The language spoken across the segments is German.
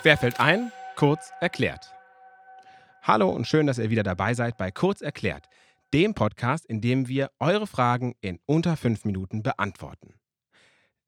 Querfeld ein, kurz erklärt. Hallo und schön, dass ihr wieder dabei seid bei Kurz erklärt, dem Podcast, in dem wir eure Fragen in unter fünf Minuten beantworten.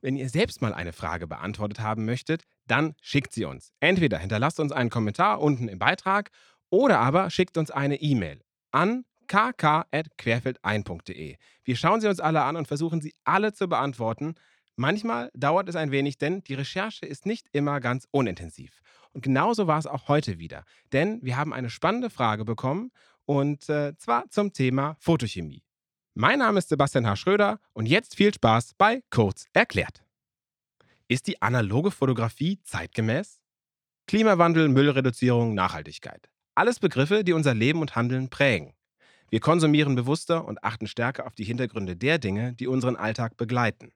Wenn ihr selbst mal eine Frage beantwortet haben möchtet, dann schickt sie uns. Entweder hinterlasst uns einen Kommentar unten im Beitrag oder aber schickt uns eine E-Mail an kk.querfeldein.de. Wir schauen sie uns alle an und versuchen sie alle zu beantworten. Manchmal dauert es ein wenig, denn die Recherche ist nicht immer ganz unintensiv. Und genauso war es auch heute wieder, denn wir haben eine spannende Frage bekommen und äh, zwar zum Thema Photochemie. Mein Name ist Sebastian H. Schröder und jetzt viel Spaß bei Kurz erklärt. Ist die analoge Fotografie zeitgemäß? Klimawandel, Müllreduzierung, Nachhaltigkeit. Alles Begriffe, die unser Leben und Handeln prägen. Wir konsumieren bewusster und achten stärker auf die Hintergründe der Dinge, die unseren Alltag begleiten.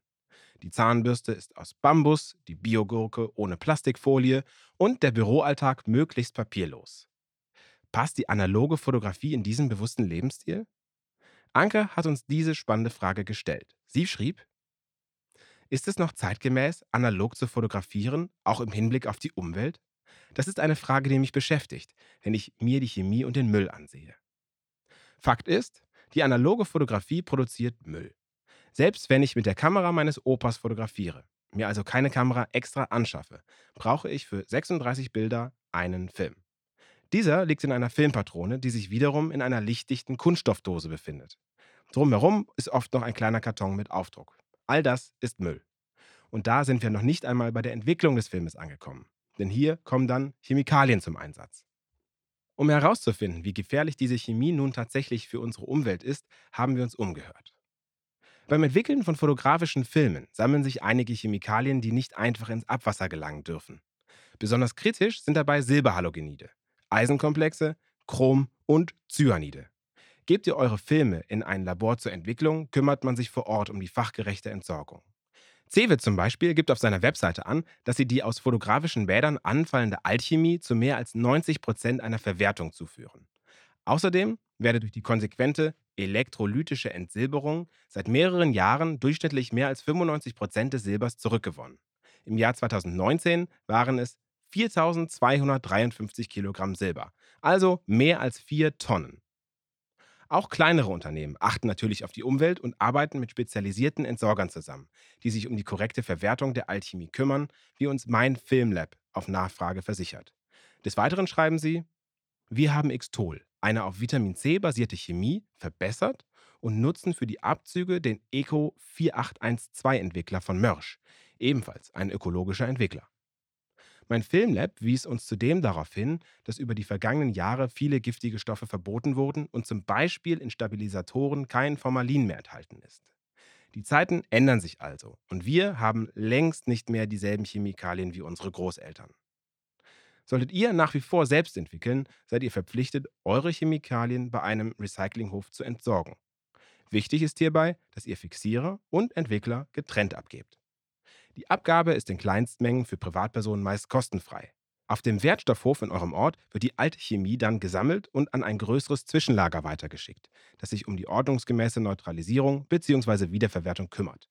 Die Zahnbürste ist aus Bambus, die Biogurke ohne Plastikfolie und der Büroalltag möglichst papierlos. Passt die analoge Fotografie in diesen bewussten Lebensstil? Anke hat uns diese spannende Frage gestellt. Sie schrieb, ist es noch zeitgemäß, analog zu fotografieren, auch im Hinblick auf die Umwelt? Das ist eine Frage, die mich beschäftigt, wenn ich mir die Chemie und den Müll ansehe. Fakt ist, die analoge Fotografie produziert Müll. Selbst wenn ich mit der Kamera meines Opas fotografiere, mir also keine Kamera extra anschaffe, brauche ich für 36 Bilder einen Film. Dieser liegt in einer Filmpatrone, die sich wiederum in einer lichtdichten Kunststoffdose befindet. Drumherum ist oft noch ein kleiner Karton mit Aufdruck. All das ist Müll. Und da sind wir noch nicht einmal bei der Entwicklung des Filmes angekommen. Denn hier kommen dann Chemikalien zum Einsatz. Um herauszufinden, wie gefährlich diese Chemie nun tatsächlich für unsere Umwelt ist, haben wir uns umgehört. Beim Entwickeln von fotografischen Filmen sammeln sich einige Chemikalien, die nicht einfach ins Abwasser gelangen dürfen. Besonders kritisch sind dabei Silberhalogenide, Eisenkomplexe, Chrom und Cyanide. Gebt ihr eure Filme in ein Labor zur Entwicklung, kümmert man sich vor Ort um die fachgerechte Entsorgung. Cewe zum Beispiel gibt auf seiner Webseite an, dass sie die aus fotografischen Bädern anfallende Alchemie zu mehr als 90 Prozent einer Verwertung zuführen. Außerdem werde durch die konsequente elektrolytische Entsilberung seit mehreren Jahren durchschnittlich mehr als 95 Prozent des Silbers zurückgewonnen. Im Jahr 2019 waren es 4253 Kilogramm Silber, also mehr als 4 Tonnen. Auch kleinere Unternehmen achten natürlich auf die Umwelt und arbeiten mit spezialisierten Entsorgern zusammen, die sich um die korrekte Verwertung der Alchemie kümmern, wie uns mein Filmlab auf Nachfrage versichert. Des Weiteren schreiben sie, wir haben Xtol, eine auf Vitamin C basierte Chemie, verbessert und nutzen für die Abzüge den Eco 4812 Entwickler von Mörsch, ebenfalls ein ökologischer Entwickler. Mein Filmlab wies uns zudem darauf hin, dass über die vergangenen Jahre viele giftige Stoffe verboten wurden und zum Beispiel in Stabilisatoren kein Formalin mehr enthalten ist. Die Zeiten ändern sich also und wir haben längst nicht mehr dieselben Chemikalien wie unsere Großeltern. Solltet ihr nach wie vor selbst entwickeln, seid ihr verpflichtet, eure Chemikalien bei einem Recyclinghof zu entsorgen. Wichtig ist hierbei, dass ihr Fixierer und Entwickler getrennt abgebt. Die Abgabe ist in Kleinstmengen für Privatpersonen meist kostenfrei. Auf dem Wertstoffhof in eurem Ort wird die alte Chemie dann gesammelt und an ein größeres Zwischenlager weitergeschickt, das sich um die ordnungsgemäße Neutralisierung bzw. Wiederverwertung kümmert.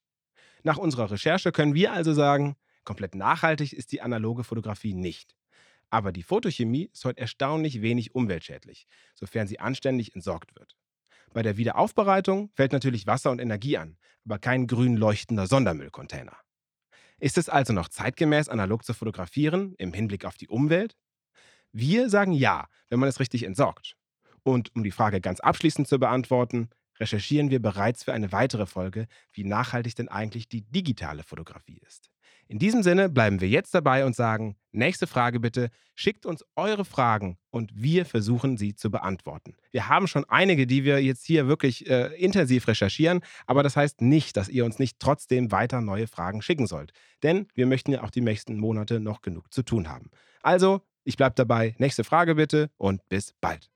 Nach unserer Recherche können wir also sagen, komplett nachhaltig ist die analoge Fotografie nicht. Aber die Photochemie ist heute erstaunlich wenig umweltschädlich, sofern sie anständig entsorgt wird. Bei der Wiederaufbereitung fällt natürlich Wasser und Energie an, aber kein grün leuchtender Sondermüllcontainer. Ist es also noch zeitgemäß, analog zu fotografieren im Hinblick auf die Umwelt? Wir sagen ja, wenn man es richtig entsorgt. Und um die Frage ganz abschließend zu beantworten, recherchieren wir bereits für eine weitere Folge, wie nachhaltig denn eigentlich die digitale Fotografie ist. In diesem Sinne bleiben wir jetzt dabei und sagen, nächste Frage bitte, schickt uns eure Fragen und wir versuchen sie zu beantworten. Wir haben schon einige, die wir jetzt hier wirklich äh, intensiv recherchieren, aber das heißt nicht, dass ihr uns nicht trotzdem weiter neue Fragen schicken sollt, denn wir möchten ja auch die nächsten Monate noch genug zu tun haben. Also, ich bleibe dabei, nächste Frage bitte und bis bald.